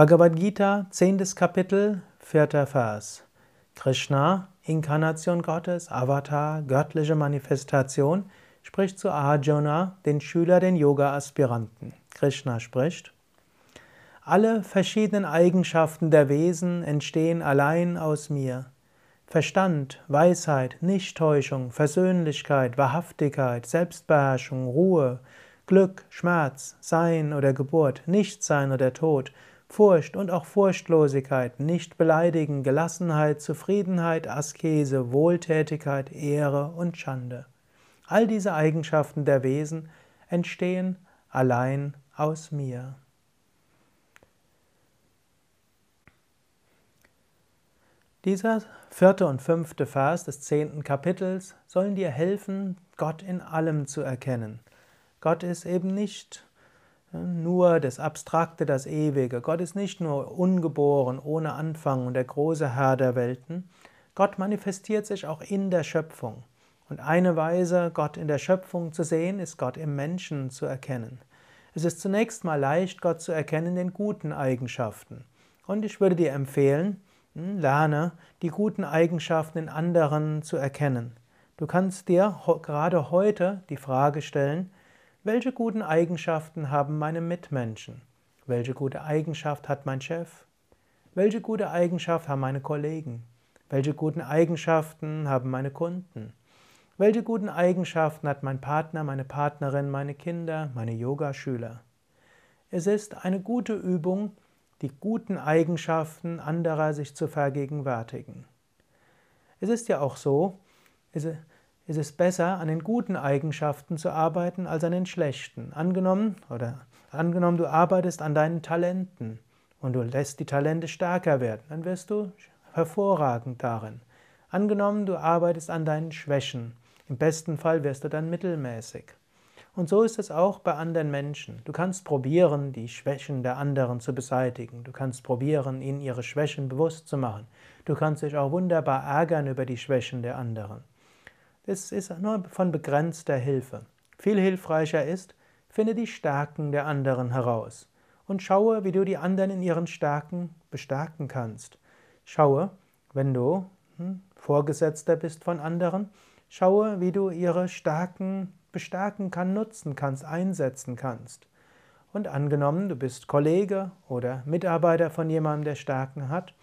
Bhagavad Gita, 10. Kapitel, 4. Vers. Krishna, Inkarnation Gottes, Avatar, göttliche Manifestation, spricht zu Arjuna, den Schüler, den Yoga-Aspiranten. Krishna spricht, alle verschiedenen Eigenschaften der Wesen entstehen allein aus mir. Verstand, Weisheit, Nichttäuschung, Versöhnlichkeit, Wahrhaftigkeit, Selbstbeherrschung, Ruhe, Glück, Schmerz, Sein oder Geburt, Nichtsein oder Tod, Furcht und auch Furchtlosigkeit, nicht beleidigen, Gelassenheit, Zufriedenheit, Askese, Wohltätigkeit, Ehre und Schande. All diese Eigenschaften der Wesen entstehen allein aus mir. Dieser vierte und fünfte Vers des zehnten Kapitels sollen dir helfen, Gott in allem zu erkennen. Gott ist eben nicht nur das Abstrakte, das Ewige. Gott ist nicht nur ungeboren, ohne Anfang und der große Herr der Welten. Gott manifestiert sich auch in der Schöpfung. Und eine Weise, Gott in der Schöpfung zu sehen, ist Gott im Menschen zu erkennen. Es ist zunächst mal leicht, Gott zu erkennen in den guten Eigenschaften. Und ich würde dir empfehlen, hm, lerne die guten Eigenschaften in anderen zu erkennen. Du kannst dir gerade heute die Frage stellen, welche guten Eigenschaften haben meine Mitmenschen? Welche gute Eigenschaft hat mein Chef? Welche gute Eigenschaft haben meine Kollegen? Welche guten Eigenschaften haben meine Kunden? Welche guten Eigenschaften hat mein Partner, meine Partnerin, meine Kinder, meine Yogaschüler? Es ist eine gute Übung, die guten Eigenschaften anderer sich zu vergegenwärtigen. Es ist ja auch so, ist es besser, an den guten Eigenschaften zu arbeiten, als an den schlechten. Angenommen, oder angenommen, du arbeitest an deinen Talenten und du lässt die Talente stärker werden, dann wirst du hervorragend darin. Angenommen, du arbeitest an deinen Schwächen. Im besten Fall wirst du dann mittelmäßig. Und so ist es auch bei anderen Menschen. Du kannst probieren, die Schwächen der anderen zu beseitigen. Du kannst probieren, ihnen ihre Schwächen bewusst zu machen. Du kannst dich auch wunderbar ärgern über die Schwächen der anderen. Es ist nur von begrenzter Hilfe. Viel hilfreicher ist, finde die Stärken der anderen heraus und schaue, wie du die anderen in ihren Stärken bestärken kannst. Schaue, wenn du hm, Vorgesetzter bist von anderen, schaue, wie du ihre Stärken bestärken kannst, nutzen kannst, einsetzen kannst. Und angenommen, du bist Kollege oder Mitarbeiter von jemandem, der Stärken hat,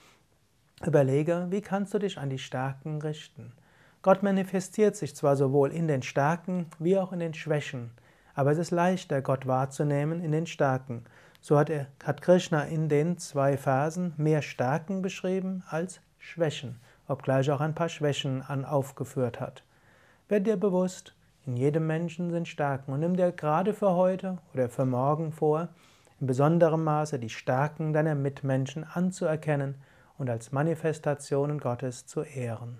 überlege, wie kannst du dich an die Stärken richten. Gott manifestiert sich zwar sowohl in den Stärken wie auch in den Schwächen, aber es ist leichter, Gott wahrzunehmen in den Stärken. So hat, er, hat Krishna in den zwei Versen mehr Stärken beschrieben als Schwächen, obgleich auch ein paar Schwächen an aufgeführt hat. Werd dir bewusst, in jedem Menschen sind Stärken und nimm dir gerade für heute oder für morgen vor, in besonderem Maße die Stärken deiner Mitmenschen anzuerkennen und als Manifestationen Gottes zu ehren.